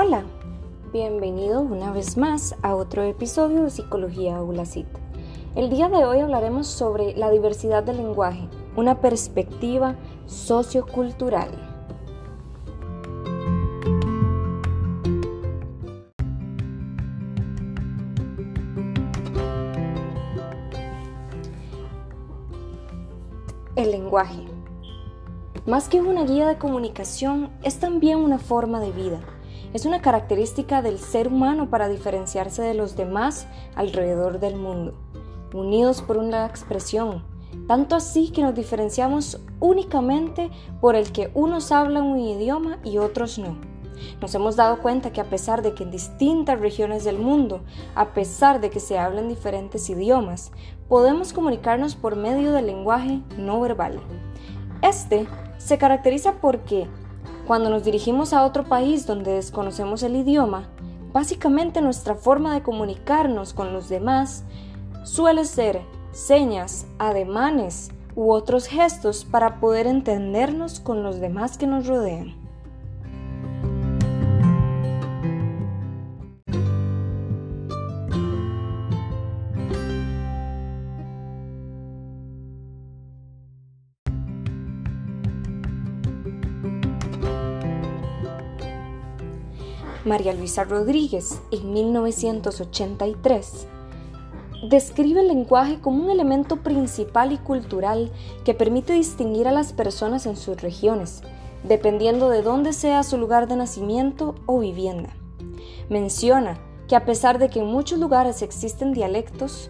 Hola, bienvenido una vez más a otro episodio de Psicología ULACIT. El día de hoy hablaremos sobre la diversidad del lenguaje, una perspectiva sociocultural. El lenguaje. Más que una guía de comunicación, es también una forma de vida. Es una característica del ser humano para diferenciarse de los demás alrededor del mundo, unidos por una expresión, tanto así que nos diferenciamos únicamente por el que unos hablan un idioma y otros no. Nos hemos dado cuenta que a pesar de que en distintas regiones del mundo, a pesar de que se hablan diferentes idiomas, podemos comunicarnos por medio del lenguaje no verbal. Este se caracteriza porque cuando nos dirigimos a otro país donde desconocemos el idioma, básicamente nuestra forma de comunicarnos con los demás suele ser señas, ademanes u otros gestos para poder entendernos con los demás que nos rodean. María Luisa Rodríguez, en 1983, describe el lenguaje como un elemento principal y cultural que permite distinguir a las personas en sus regiones, dependiendo de dónde sea su lugar de nacimiento o vivienda. Menciona que a pesar de que en muchos lugares existen dialectos,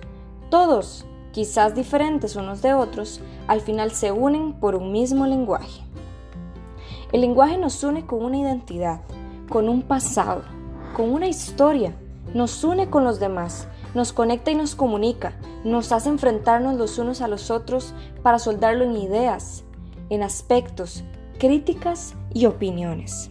todos, quizás diferentes unos de otros, al final se unen por un mismo lenguaje. El lenguaje nos une con una identidad, con un pasado, con una historia, nos une con los demás, nos conecta y nos comunica, nos hace enfrentarnos los unos a los otros para soldarlo en ideas, en aspectos, críticas y opiniones.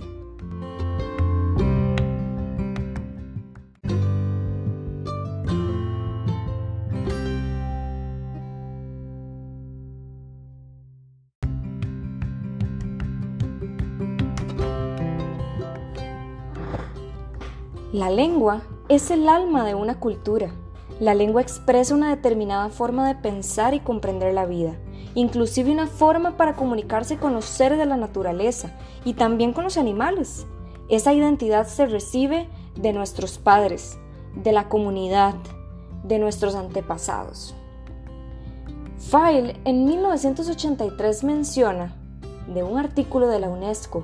La lengua es el alma de una cultura. La lengua expresa una determinada forma de pensar y comprender la vida, inclusive una forma para comunicarse con los seres de la naturaleza y también con los animales. Esa identidad se recibe de nuestros padres, de la comunidad, de nuestros antepasados. File en 1983 menciona, de un artículo de la UNESCO,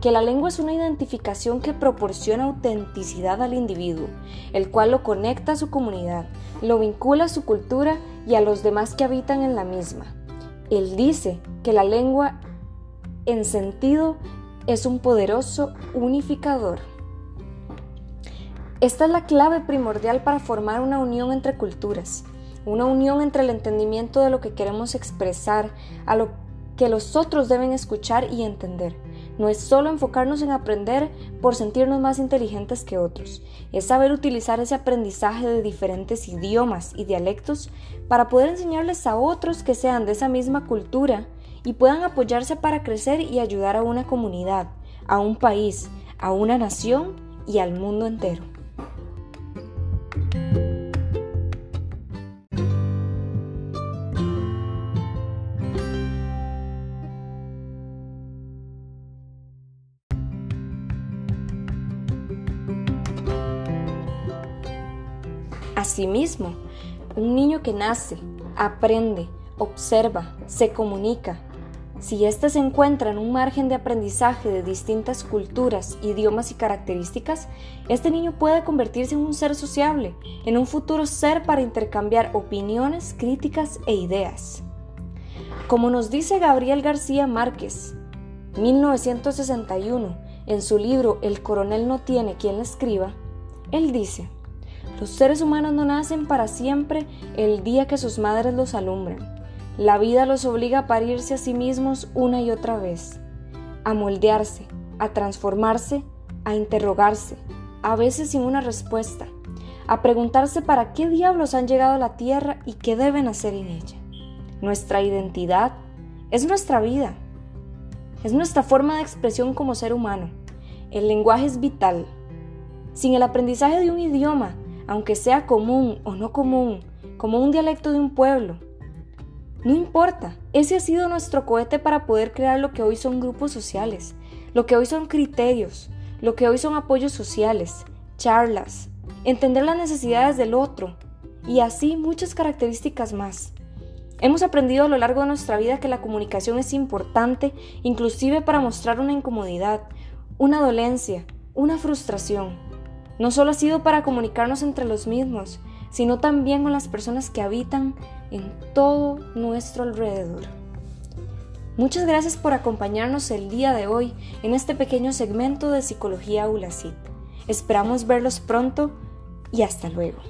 que la lengua es una identificación que proporciona autenticidad al individuo, el cual lo conecta a su comunidad, lo vincula a su cultura y a los demás que habitan en la misma. Él dice que la lengua en sentido es un poderoso unificador. Esta es la clave primordial para formar una unión entre culturas, una unión entre el entendimiento de lo que queremos expresar, a lo que los otros deben escuchar y entender no es solo enfocarnos en aprender por sentirnos más inteligentes que otros, es saber utilizar ese aprendizaje de diferentes idiomas y dialectos para poder enseñarles a otros que sean de esa misma cultura y puedan apoyarse para crecer y ayudar a una comunidad, a un país, a una nación y al mundo entero. Asimismo, un niño que nace, aprende, observa, se comunica, si éste se encuentra en un margen de aprendizaje de distintas culturas, idiomas y características, este niño puede convertirse en un ser sociable, en un futuro ser para intercambiar opiniones, críticas e ideas. Como nos dice Gabriel García Márquez, 1961, en su libro El coronel no tiene quien le escriba, él dice, los seres humanos no nacen para siempre el día que sus madres los alumbran. La vida los obliga a parirse a sí mismos una y otra vez, a moldearse, a transformarse, a interrogarse, a veces sin una respuesta, a preguntarse para qué diablos han llegado a la tierra y qué deben hacer en ella. Nuestra identidad es nuestra vida, es nuestra forma de expresión como ser humano. El lenguaje es vital, Sin el aprendizaje de un idioma, aunque sea común o no común, como un dialecto de un pueblo, no importa, ese ha sido nuestro cohete para poder crear lo que hoy son grupos sociales, lo que hoy son criterios, lo que hoy son apoyos sociales, charlas, entender las necesidades del otro y así muchas características más. Hemos aprendido a lo largo de nuestra vida que la comunicación es importante inclusive para mostrar una incomodidad, una dolencia, una frustración. No solo ha sido para comunicarnos entre los mismos, sino también con las personas que habitan en todo nuestro alrededor. Muchas gracias por acompañarnos el día de hoy en este pequeño segmento de Psicología ULACIT. Esperamos verlos pronto y hasta luego.